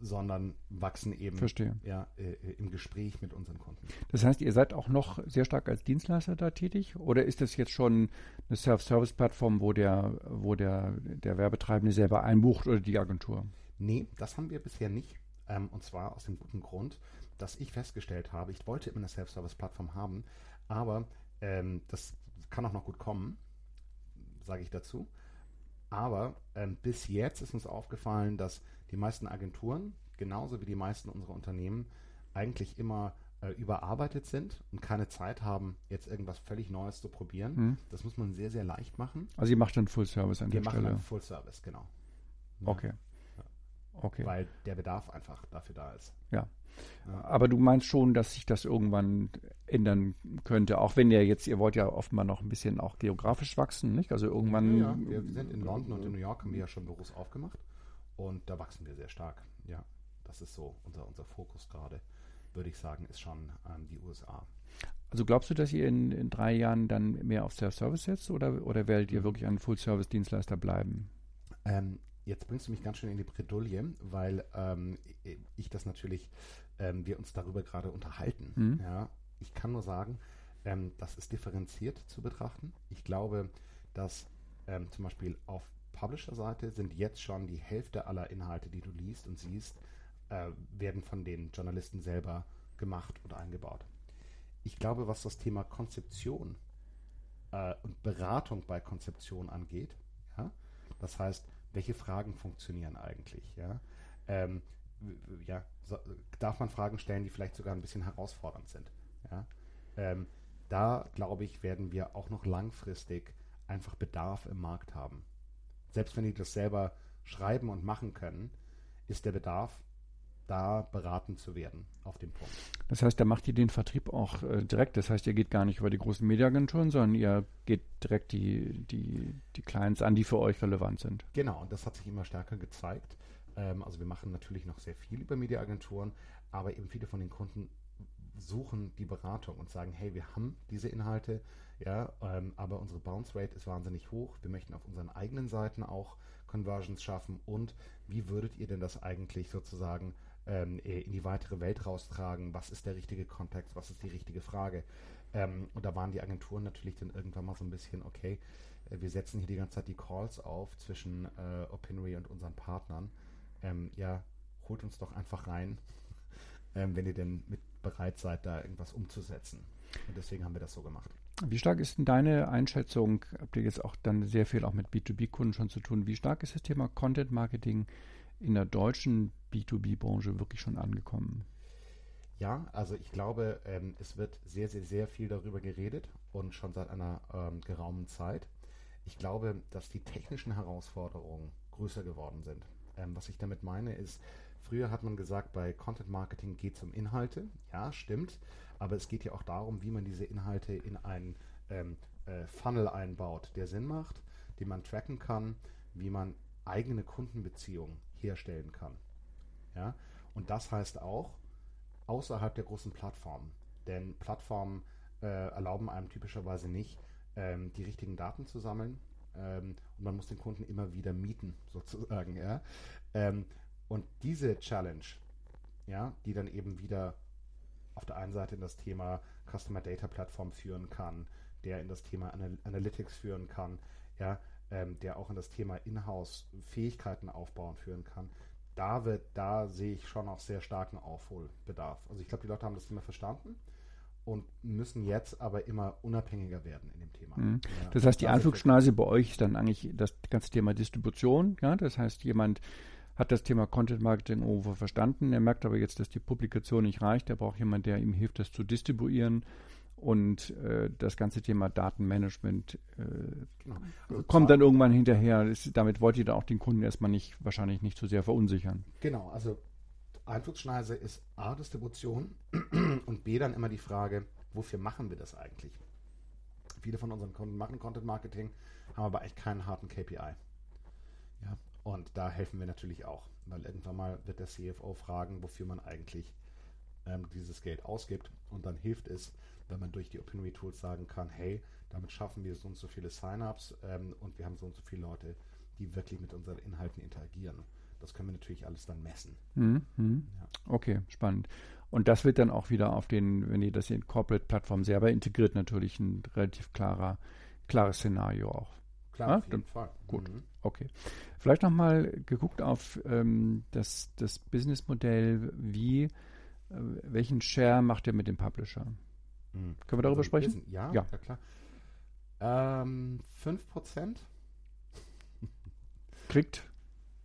sondern wachsen eben Verstehe. Ja, äh, äh, im Gespräch mit unseren Kunden. Das heißt, ihr seid auch noch sehr stark als Dienstleister da tätig oder ist das jetzt schon eine Self-Service-Plattform, wo der, wo der, der Werbetreibende selber einbucht oder die Agentur? Nee, das haben wir bisher nicht. Ähm, und zwar aus dem guten Grund, dass ich festgestellt habe, ich wollte immer eine Self-Service-Plattform haben, aber ähm, das kann auch noch gut kommen, sage ich dazu. Aber ähm, bis jetzt ist uns aufgefallen, dass die meisten Agenturen, genauso wie die meisten unserer Unternehmen, eigentlich immer äh, überarbeitet sind und keine Zeit haben, jetzt irgendwas völlig Neues zu probieren. Mhm. Das muss man sehr, sehr leicht machen. Also ihr macht dann Full Service an Wir der Stelle? Wir machen Full Service, genau. Ja. Okay. Okay. Weil der Bedarf einfach dafür da ist. Ja. ja. Aber du meinst schon, dass sich das irgendwann ändern könnte, auch wenn ihr jetzt, ihr wollt ja offenbar noch ein bisschen auch geografisch wachsen, nicht? Also irgendwann. Ja, ja. wir sind in London und in New York haben wir ja schon Büros aufgemacht und da wachsen wir sehr stark. Ja, das ist so unser, unser Fokus gerade, würde ich sagen, ist schon ähm, die USA. Also glaubst du, dass ihr in, in drei Jahren dann mehr auf Self-Service setzt oder, oder werdet ihr wirklich ein Full-Service-Dienstleister bleiben? Ähm, Jetzt bringst du mich ganz schön in die Bredouille, weil ähm, ich das natürlich, ähm, wir uns darüber gerade unterhalten. Mhm. Ja, ich kann nur sagen, ähm, das ist differenziert zu betrachten. Ich glaube, dass ähm, zum Beispiel auf Publisher-Seite sind jetzt schon die Hälfte aller Inhalte, die du liest und siehst, äh, werden von den Journalisten selber gemacht und eingebaut. Ich glaube, was das Thema Konzeption äh, und Beratung bei Konzeption angeht, ja, das heißt, welche Fragen funktionieren eigentlich, ja? Ähm, ja, so, darf man Fragen stellen, die vielleicht sogar ein bisschen herausfordernd sind, ja? Ähm, da glaube ich, werden wir auch noch langfristig einfach Bedarf im Markt haben. Selbst wenn die das selber schreiben und machen können, ist der Bedarf da beraten zu werden auf dem Punkt. Das heißt, da macht ihr den Vertrieb auch äh, direkt. Das heißt, ihr geht gar nicht über die großen Mediaagenturen, sondern ihr geht direkt die, die, die Clients an, die für euch relevant sind. Genau, und das hat sich immer stärker gezeigt. Ähm, also wir machen natürlich noch sehr viel über Mediaagenturen, aber eben viele von den Kunden suchen die Beratung und sagen, hey, wir haben diese Inhalte, ja, ähm, aber unsere Bounce Rate ist wahnsinnig hoch. Wir möchten auf unseren eigenen Seiten auch Conversions schaffen und wie würdet ihr denn das eigentlich sozusagen ähm, in die weitere Welt raustragen, was ist der richtige Kontext, was ist die richtige Frage. Ähm, und da waren die Agenturen natürlich dann irgendwann mal so ein bisschen, okay, äh, wir setzen hier die ganze Zeit die Calls auf zwischen äh, Opinory und unseren Partnern. Ähm, ja, holt uns doch einfach rein, ähm, wenn ihr denn mit bereit seid, da irgendwas umzusetzen. Und deswegen haben wir das so gemacht. Wie stark ist denn deine Einschätzung, habt ihr jetzt auch dann sehr viel auch mit B2B-Kunden schon zu tun, wie stark ist das Thema Content Marketing in der deutschen B2B-Branche wirklich schon angekommen? Ja, also ich glaube, ähm, es wird sehr, sehr, sehr viel darüber geredet und schon seit einer ähm, geraumen Zeit. Ich glaube, dass die technischen Herausforderungen größer geworden sind. Ähm, was ich damit meine ist, früher hat man gesagt, bei Content Marketing geht es um Inhalte. Ja, stimmt. Aber es geht ja auch darum, wie man diese Inhalte in einen ähm, äh, Funnel einbaut, der Sinn macht, den man tracken kann, wie man eigene Kundenbeziehungen herstellen kann. Ja? Und das heißt auch außerhalb der großen Plattformen. Denn Plattformen äh, erlauben einem typischerweise nicht, ähm, die richtigen Daten zu sammeln. Ähm, und man muss den Kunden immer wieder mieten, sozusagen. Ja? Ähm, und diese Challenge, ja, die dann eben wieder auf der einen Seite in das Thema Customer Data Plattform führen kann, der in das Thema Anal Analytics führen kann, ja, ähm, der auch in das Thema Inhouse Fähigkeiten aufbauen führen kann, da wird, da sehe ich schon auch sehr starken Aufholbedarf. Also ich glaube, die Leute haben das Thema verstanden und müssen jetzt aber immer unabhängiger werden in dem Thema. Mhm. Ja, Das heißt, die ist Anflugschneise bei euch ist dann eigentlich das ganze Thema Distribution. Ja? Das heißt, jemand hat das Thema Content Marketing irgendwo verstanden. Er merkt aber jetzt, dass die Publikation nicht reicht. Er braucht jemanden, der ihm hilft, das zu distribuieren. Und äh, das ganze Thema Datenmanagement äh, Genau. Also kommt zwar- dann irgendwann hinterher. Das, damit wollt ihr dann auch den Kunden erstmal nicht, wahrscheinlich nicht so sehr verunsichern. Genau, also Einflussschneise ist A, Distribution und B, dann immer die Frage, wofür machen wir das eigentlich? Viele von unseren Kunden machen Content Marketing, haben aber eigentlich keinen harten KPI. Ja, und da helfen wir natürlich auch, weil irgendwann mal wird der CFO fragen, wofür man eigentlich ähm, dieses Geld ausgibt und dann hilft es, wenn man durch die Opinory Tools sagen kann, hey, damit schaffen wir so und so viele Sign-ups ähm, und wir haben so und so viele Leute, die wirklich mit unseren Inhalten interagieren. Das können wir natürlich alles dann messen. Mhm. Mhm. Ja. Okay, spannend. Und das wird dann auch wieder auf den, wenn ihr das in Corporate-Plattformen selber integriert, natürlich ein relativ klarer, klares Szenario auch. Klar, Ah, auf jeden dann- Fall. gut. Mhm. Okay. Vielleicht nochmal geguckt auf ähm, das, das Businessmodell, wie, äh, welchen Share macht ihr mit dem Publisher? Mhm. Können wir darüber Also sprechen? Wissen, ja, Ja. ja, klar. Ähm, 5%? Kriegt?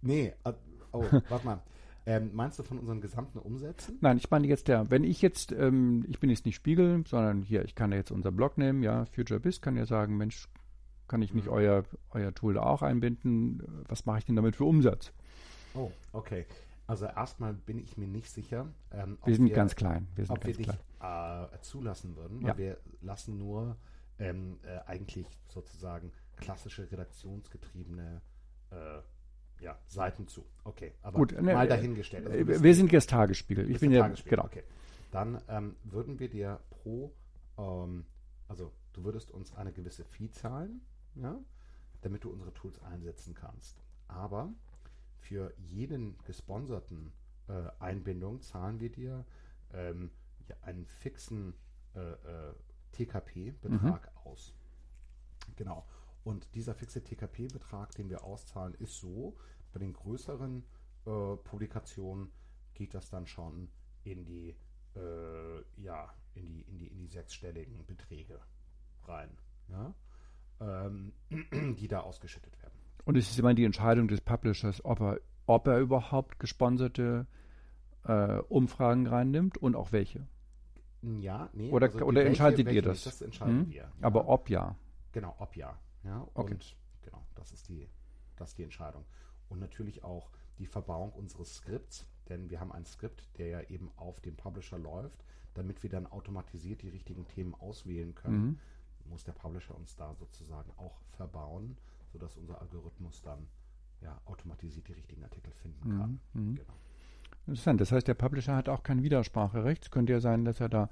Nee, äh, oh, warte mal. Ähm, meinst du von unseren gesamten Umsätzen? Nein, ich meine jetzt der, wenn ich jetzt, ähm, ich bin jetzt nicht Spiegel, sondern hier, ich kann ja jetzt unser Blog nehmen, ja, FutureBiz kann ja sagen, Mensch, kann ich nicht Mhm. euer, euer Tool da auch einbinden? Was mache ich denn damit für Umsatz? Oh, okay. Also erstmal bin ich mir nicht sicher, ähm, ob Wir sind ganz klein. Wir sind ob wir ganz dich klein. äh, zulassen würden, weil Ja. wir lassen nur ähm, äh, eigentlich sozusagen klassische redaktionsgetriebene äh, ja, Seiten zu. Okay, aber Gut, ne, mal äh, dahingestellt. Also Äh, bist- Wir sind jetzt Tagesspiegel. Ich bin ja, Tagesspiegel? genau. Okay. Dann ähm, würden wir dir pro, ähm, also du würdest uns eine gewisse Fee zahlen, ja, damit du unsere Tools einsetzen kannst. Aber für jeden gesponserten äh, Einbindung zahlen wir dir ähm, ja, einen fixen äh, äh, TKP-Betrag aus. Genau. Und dieser fixe TKP-Betrag, den wir auszahlen, ist so, bei den größeren äh, Publikationen geht das dann schon in die, äh, ja, in die, in die, in die sechsstelligen Beträge rein, ja, ähm, die da ausgeschüttet werden. Und es ist immer die Entscheidung des Publishers, ob er, ob er überhaupt gesponserte äh, Umfragen reinnimmt und auch welche. Ja, nee. Oder- die oder entscheidet ihr welche das? nicht, Das entscheiden Hm? wir. Ja. Aber ob ja. Genau, ob ja. ja Okay. Und genau, das ist die, das ist die Entscheidung. Und natürlich auch die Verbauung unseres Skripts, denn wir haben ein Skript, der ja eben auf dem Publisher läuft, damit wir dann automatisiert die richtigen Themen auswählen können, Mhm. muss der Publisher uns da sozusagen auch verbauen, sodass unser Algorithmus dann ja automatisiert die richtigen Artikel finden kann. Mhm. Mhm. Genau. Interessant. Das heißt, der Publisher hat auch kein Widerspracherecht. Es könnte ja sein, dass er da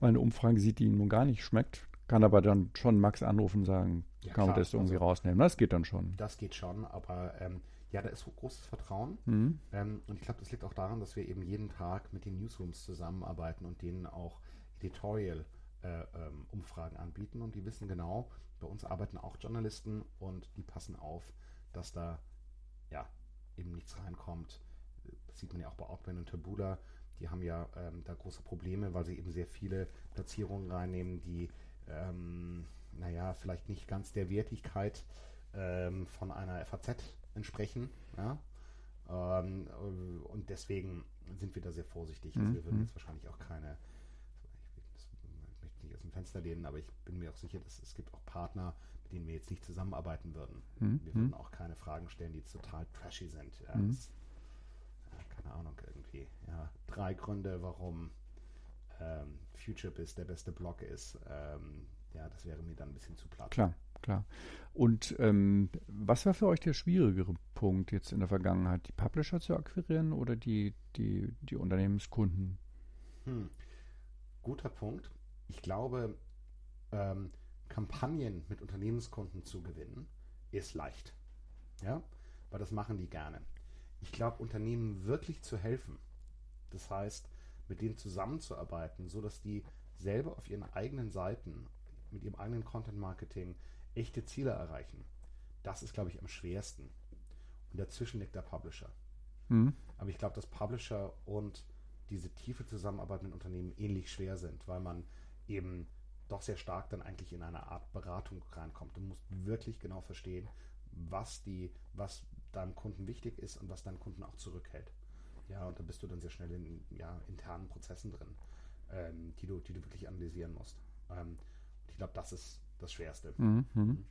mal eine Umfrage sieht, die ihm nun gar nicht schmeckt. Kann aber dann schon Max anrufen und sagen, Ja, kann man das irgendwie Also- rausnehmen. Das geht dann schon. Das geht schon, aber ähm, ja, da ist so großes Vertrauen. Mhm. Ähm, und ich glaube, das liegt auch daran, dass wir eben jeden Tag mit den Newsrooms zusammenarbeiten und denen auch Editorial-Umfragen anbieten. Und die wissen genau, bei uns arbeiten auch Journalisten und die passen auf, dass da ja eben nichts reinkommt. Das sieht man ja auch bei Outbrain und Taboola. Die haben ja ähm, da große Probleme, weil sie eben sehr viele Platzierungen reinnehmen, die, ähm, naja, vielleicht nicht ganz der Wertigkeit ähm, von einer FAZ entsprechen. Ja? Ähm, äh, und deswegen sind wir da sehr vorsichtig. Also wir würden Mhm. jetzt wahrscheinlich auch keine, möchte nicht aus dem Fenster lehnen, aber ich bin mir auch sicher, dass es gibt auch Partner, mit denen wir jetzt nicht zusammenarbeiten würden. Mhm. Wir würden auch keine Fragen stellen, die total trashy sind. Ja, Mhm. das, ja, keine Ahnung, irgendwie. Ja, drei Gründe, warum ähm, FutureBiz der beste Blog ist. Ähm, ja, das wäre mir dann ein bisschen zu platt. Klar, klar. Und ähm, was war für euch der schwierigere Punkt jetzt in der Vergangenheit? Die Publisher zu akquirieren oder die, die, die Unternehmenskunden? Hm. Guter Punkt. Ich glaube, ähm, Kampagnen mit Unternehmenskunden zu gewinnen, ist leicht. Ja, weil das machen die gerne. Ich glaube, Unternehmen wirklich zu helfen, das heißt, mit denen zusammenzuarbeiten, so dass die selber auf ihren eigenen Seiten mit ihrem eigenen Content Marketing echte Ziele erreichen. Das ist, glaube ich, am schwersten. Und dazwischen liegt der Publisher. Mhm. Aber ich glaube, dass Publisher und diese tiefe Zusammenarbeit mit Unternehmen ähnlich schwer sind, weil man eben doch sehr stark dann eigentlich in eine Art Beratung reinkommt. Du musst wirklich genau verstehen, was die, was deinem Kunden wichtig ist und was deinen Kunden auch zurückhält. Ja, und da bist du dann sehr schnell in ja, internen Prozessen drin, ähm, die, du, die du wirklich analysieren musst. Ähm, ich glaube, das ist das Schwerste. Mhm. mhm.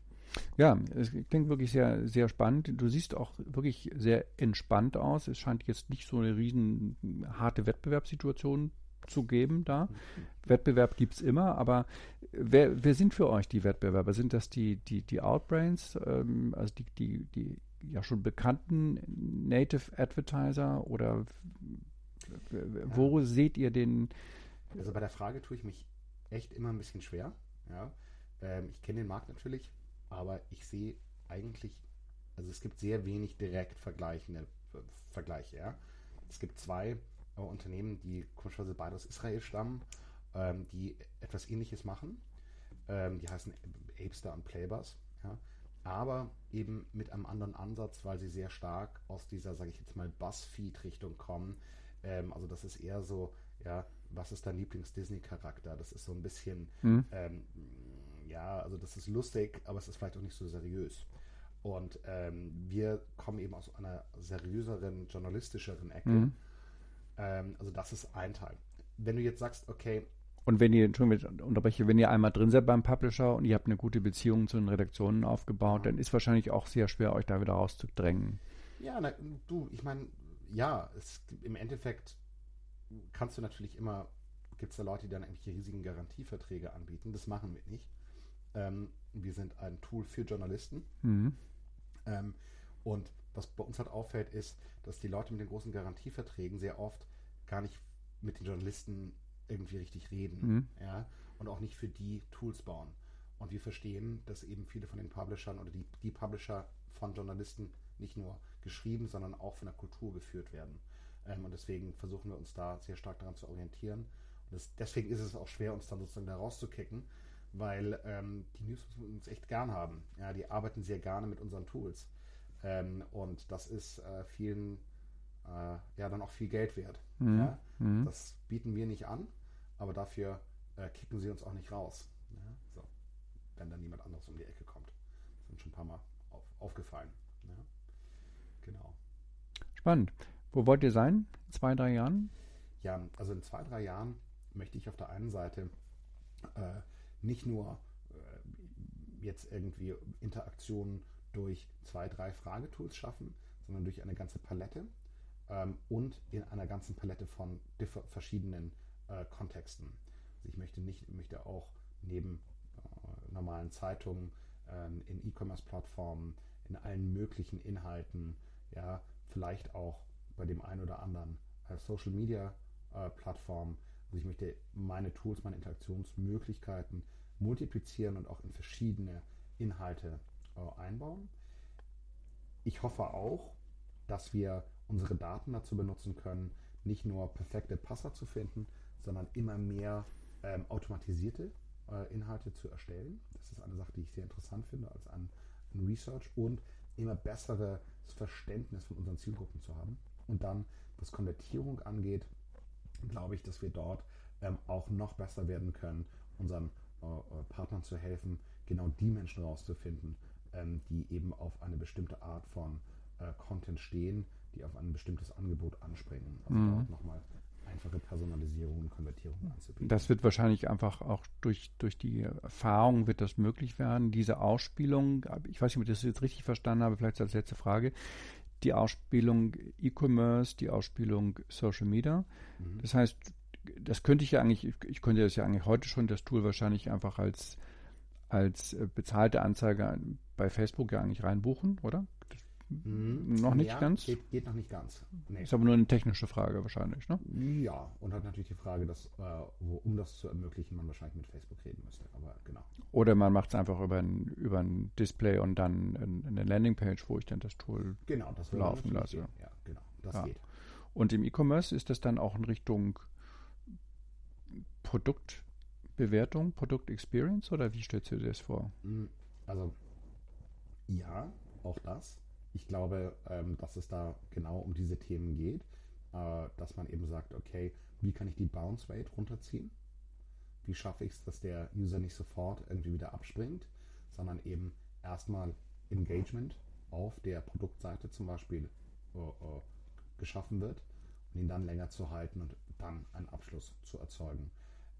Ja, es klingt wirklich sehr, sehr spannend. Du siehst auch wirklich sehr entspannt aus. Es scheint jetzt nicht so eine riesen harte Wettbewerbssituation zu geben da. Wettbewerb gibt es immer, aber wer, wer sind für euch die Wettbewerber? Sind das die, die, die Outbrains, ähm, also die, die, die ja schon bekannten Native Advertiser oder wo ja. seht ihr den? Also bei der Frage tue ich mich echt immer ein bisschen schwer. Ja. Ähm, ich kenne den Markt natürlich, aber ich sehe eigentlich, also es gibt sehr wenig direkt vergleichende Vergleiche. Ja. Es gibt zwei äh, Unternehmen, die komischerweise beide aus Israel stammen, ähm, die etwas ähnliches machen. Ähm, die heißen Apester und Playbus. Ja? Aber eben mit einem anderen Ansatz, weil sie sehr stark aus dieser, sage ich jetzt mal, Buzzfeed-Richtung kommen. Ähm, also das ist eher so, ja, was ist dein Lieblings-Disney-Charakter? Das ist so ein bisschen, mhm. ja, also das ist lustig, aber es ist vielleicht auch nicht so seriös. Und ähm, wir kommen eben aus einer seriöseren, journalistischeren Ecke. Mhm. Ähm, also das ist ein Teil. Wenn du jetzt sagst, okay. Und wenn ihr, Entschuldigung, unterbreche, wenn ihr einmal drin seid beim Publisher und ihr habt eine gute Beziehung zu den Redaktionen aufgebaut, dann ist wahrscheinlich auch sehr schwer, euch da wieder rauszudrängen. Ja, na, du, ich meine, ja, es, im Endeffekt kannst du natürlich immer, gibt es da Leute, die dann irgendwelche riesigen Garantieverträge anbieten. Das machen wir nicht. Ähm, wir sind ein Tool für Journalisten. Mhm. Ähm, und was bei uns halt auffällt, ist, dass die Leute mit den großen Garantieverträgen sehr oft gar nicht mit den Journalisten irgendwie richtig reden. Mhm. Ja, und auch nicht für die Tools bauen. Und wir verstehen, dass eben viele von den Publishern oder die, die Publisher von Journalisten nicht nur geschrieben, sondern auch von der Kultur geführt werden. Ähm, und deswegen versuchen wir uns da sehr stark daran zu orientieren. Und das, deswegen ist es auch schwer, uns dann sozusagen da rauszukicken, weil ähm, die News uns echt gern haben. Ja, die arbeiten sehr gerne mit unseren Tools. Ähm, und das ist äh, vielen äh, ja dann auch viel Geld wert. Mhm. Ja? Mhm. Das bieten wir nicht an, aber dafür äh, kicken sie uns auch nicht raus. Ja? So. Wenn dann niemand anderes um die Ecke kommt. Das uns schon ein paar Mal auf, aufgefallen. Ja? Genau. Spannend. Wo wollt ihr sein? In zwei, drei Jahren? Ja, also in zwei, drei Jahren möchte ich auf der einen Seite äh, nicht nur äh, jetzt irgendwie Interaktionen durch zwei, drei Fragetools schaffen, sondern durch eine ganze Palette ähm, und in einer ganzen Palette von verschiedenen äh, Kontexten. Also ich möchte nicht, möchte auch neben äh, normalen Zeitungen, ähm, in E-Commerce-Plattformen, in allen möglichen Inhalten, ja, vielleicht auch bei dem einen oder anderen äh, Social Media äh, Plattform. Also ich möchte meine Tools, meine Interaktionsmöglichkeiten multiplizieren und auch in verschiedene Inhalte äh, einbauen. Ich hoffe auch, dass wir unsere Daten dazu benutzen können, nicht nur perfekte Passer zu finden, sondern immer mehr ähm, automatisierte äh, Inhalte zu erstellen. Das ist eine Sache, die ich sehr interessant finde als ein, ein Research und immer besseres Verständnis von unseren Zielgruppen zu haben. Und dann, was Konvertierung angeht, glaube ich, dass wir dort ähm, auch noch besser werden können, unseren äh, äh Partnern zu helfen, genau die Menschen rauszufinden, ähm, die eben auf eine bestimmte Art von äh, Content stehen, die auf ein bestimmtes Angebot anspringen. Also mhm. dort nochmal einfache Personalisierung und Konvertierung anzubieten. Das wird wahrscheinlich einfach auch durch, durch die Erfahrung wird das möglich werden. Diese Ausspielung, ich weiß nicht, ob ich das jetzt richtig verstanden habe, vielleicht als letzte Frage, die Ausspielung E-Commerce, die Ausspielung Social Media. Mhm. Das heißt, das könnte ich ja eigentlich, ich könnte das ja eigentlich heute schon das Tool wahrscheinlich einfach als, als äh, bezahlte Anzeige bei Facebook ja eigentlich reinbuchen, oder? Mhm. Noch nicht ja, ganz? Geht, geht, noch nicht ganz. Nee. Ist aber nur eine technische Frage wahrscheinlich, ne? Ja, und hat natürlich die Frage, dass, äh, wo, um das zu ermöglichen, man wahrscheinlich mit Facebook reden müsste. Aber genau. Oder man macht es einfach über ein, über ein Display und dann eine Landingpage, wo ich dann das Tool genau, das laufen lasse. Gehen. Ja, genau. Das ja. geht. Und im E-Commerce ist das dann auch in Richtung Produktbewertung, Produktexperience oder wie stellst du dir das vor? Mm, also ja, auch das. Ich glaube, ähm, dass es da genau um diese Themen geht, äh, dass man eben sagt, okay, wie kann ich die Bounce Rate runterziehen? wie schaffe ich es, dass der User nicht sofort irgendwie wieder abspringt, sondern eben erstmal Engagement auf der Produktseite zum Beispiel uh, uh, geschaffen wird und ihn dann länger zu halten und dann einen Abschluss zu erzeugen.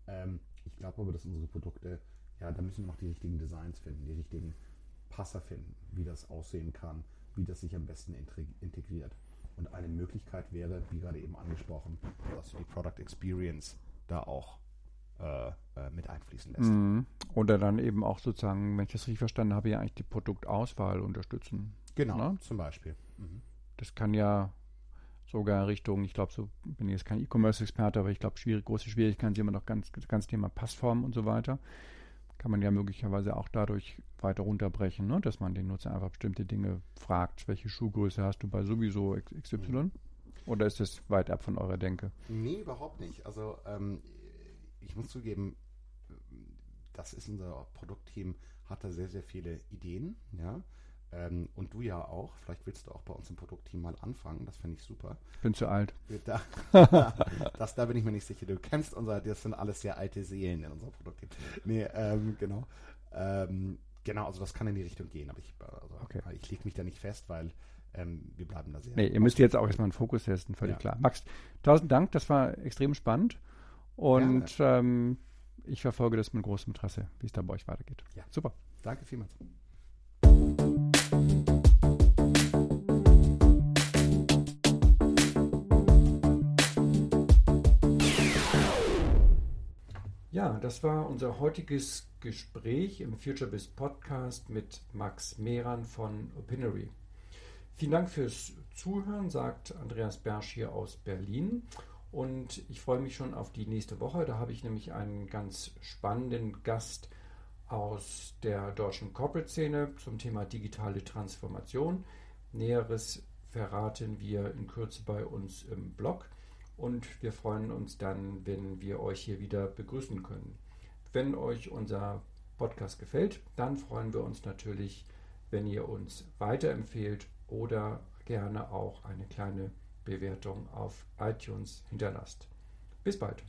Ähm, ich glaube aber, dass unsere Produkte, ja, da müssen wir noch die richtigen Designs finden, die richtigen Passer finden, wie das aussehen kann, wie das sich am besten integriert. Und eine Möglichkeit wäre, wie gerade eben angesprochen, dass du die Product Experience da auch äh, äh, mit einfließen lässt. Mhm. Oder dann eben auch sozusagen, wenn ich das richtig verstanden habe, ja eigentlich die Produktauswahl unterstützen. Genau, ne? zum Beispiel. Mhm. Das kann ja sogar Richtung, ich glaube, so bin ich jetzt kein E-Commerce-Experte, aber ich glaube, schwierig, große Schwierigkeiten sind immer noch ganz, ganz Thema Passform und so weiter. Kann man ja möglicherweise auch dadurch weiter runterbrechen, ne? dass man den Nutzer einfach bestimmte Dinge fragt. Welche Schuhgröße hast du bei sowieso XY? Mhm. Oder ist das weit ab von eurer Denke? Nee, überhaupt nicht. Also ähm, ich muss zugeben, das ist unser Produktteam, hat da sehr, sehr viele Ideen, ja. Ähm, und du ja auch. Vielleicht willst du auch bei uns im Produktteam mal anfangen. Das finde ich super. Bin zu alt. Da, das, da bin ich mir nicht sicher. Du kennst unser, das sind alles sehr alte Seelen in unserem Produktteam. Nee, ähm, genau. Ähm, genau, also das kann in die Richtung gehen. Aber ich, also, okay. ich lege mich da nicht fest, weil ähm, wir bleiben da sehr. Nee, ihr müsst jetzt auch erstmal einen Fokus testen, völlig ja. klar. Max, tausend Dank. Das war extrem spannend. Und ähm, ich verfolge das mit großem Interesse, wie es da bei euch weitergeht. Ja. Super. Danke vielmals. Das war unser heutiges Gespräch im FutureBiz Podcast mit Max Mehran von Opinory. Vielen Dank fürs Zuhören, sagt Andreas Bersch hier aus Berlin. Und ich freue mich schon auf die nächste Woche. Da habe ich nämlich einen ganz spannenden Gast aus der deutschen Corporate-Szene zum Thema digitale Transformation. Näheres verraten wir in Kürze bei uns im Blog. Und wir freuen uns dann, wenn wir euch hier wieder begrüßen können. Wenn euch unser Podcast gefällt, dann freuen wir uns natürlich, wenn ihr uns weiterempfehlt oder gerne auch eine kleine Bewertung auf iTunes hinterlasst. Bis bald.